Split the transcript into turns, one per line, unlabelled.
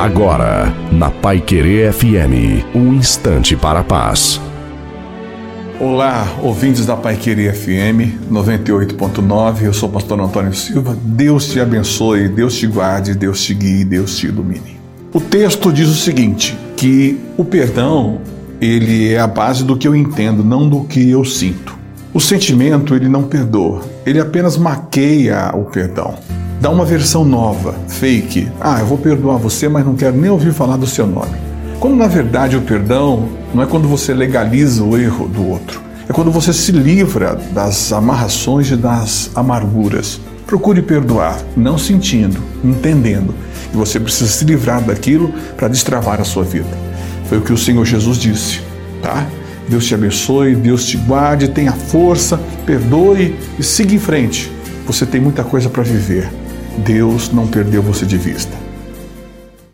Agora, na Pai Querer FM, um instante para a paz.
Olá, ouvintes da Pai Querer FM 98.9, eu sou o pastor Antônio Silva. Deus te abençoe, Deus te guarde, Deus te guie, Deus te ilumine. O texto diz o seguinte, que o perdão, ele é a base do que eu entendo, não do que eu sinto. O sentimento, ele não perdoa, ele apenas maqueia o perdão dá uma versão nova, fake. Ah, eu vou perdoar você, mas não quero nem ouvir falar do seu nome. Quando na verdade o perdão não é quando você legaliza o erro do outro, é quando você se livra das amarrações e das amarguras. Procure perdoar, não sentindo, entendendo que você precisa se livrar daquilo para destravar a sua vida. Foi o que o Senhor Jesus disse, tá? Deus te abençoe, Deus te guarde, tenha força, perdoe e siga em frente. Você tem muita coisa para viver. Deus não perdeu você de vista.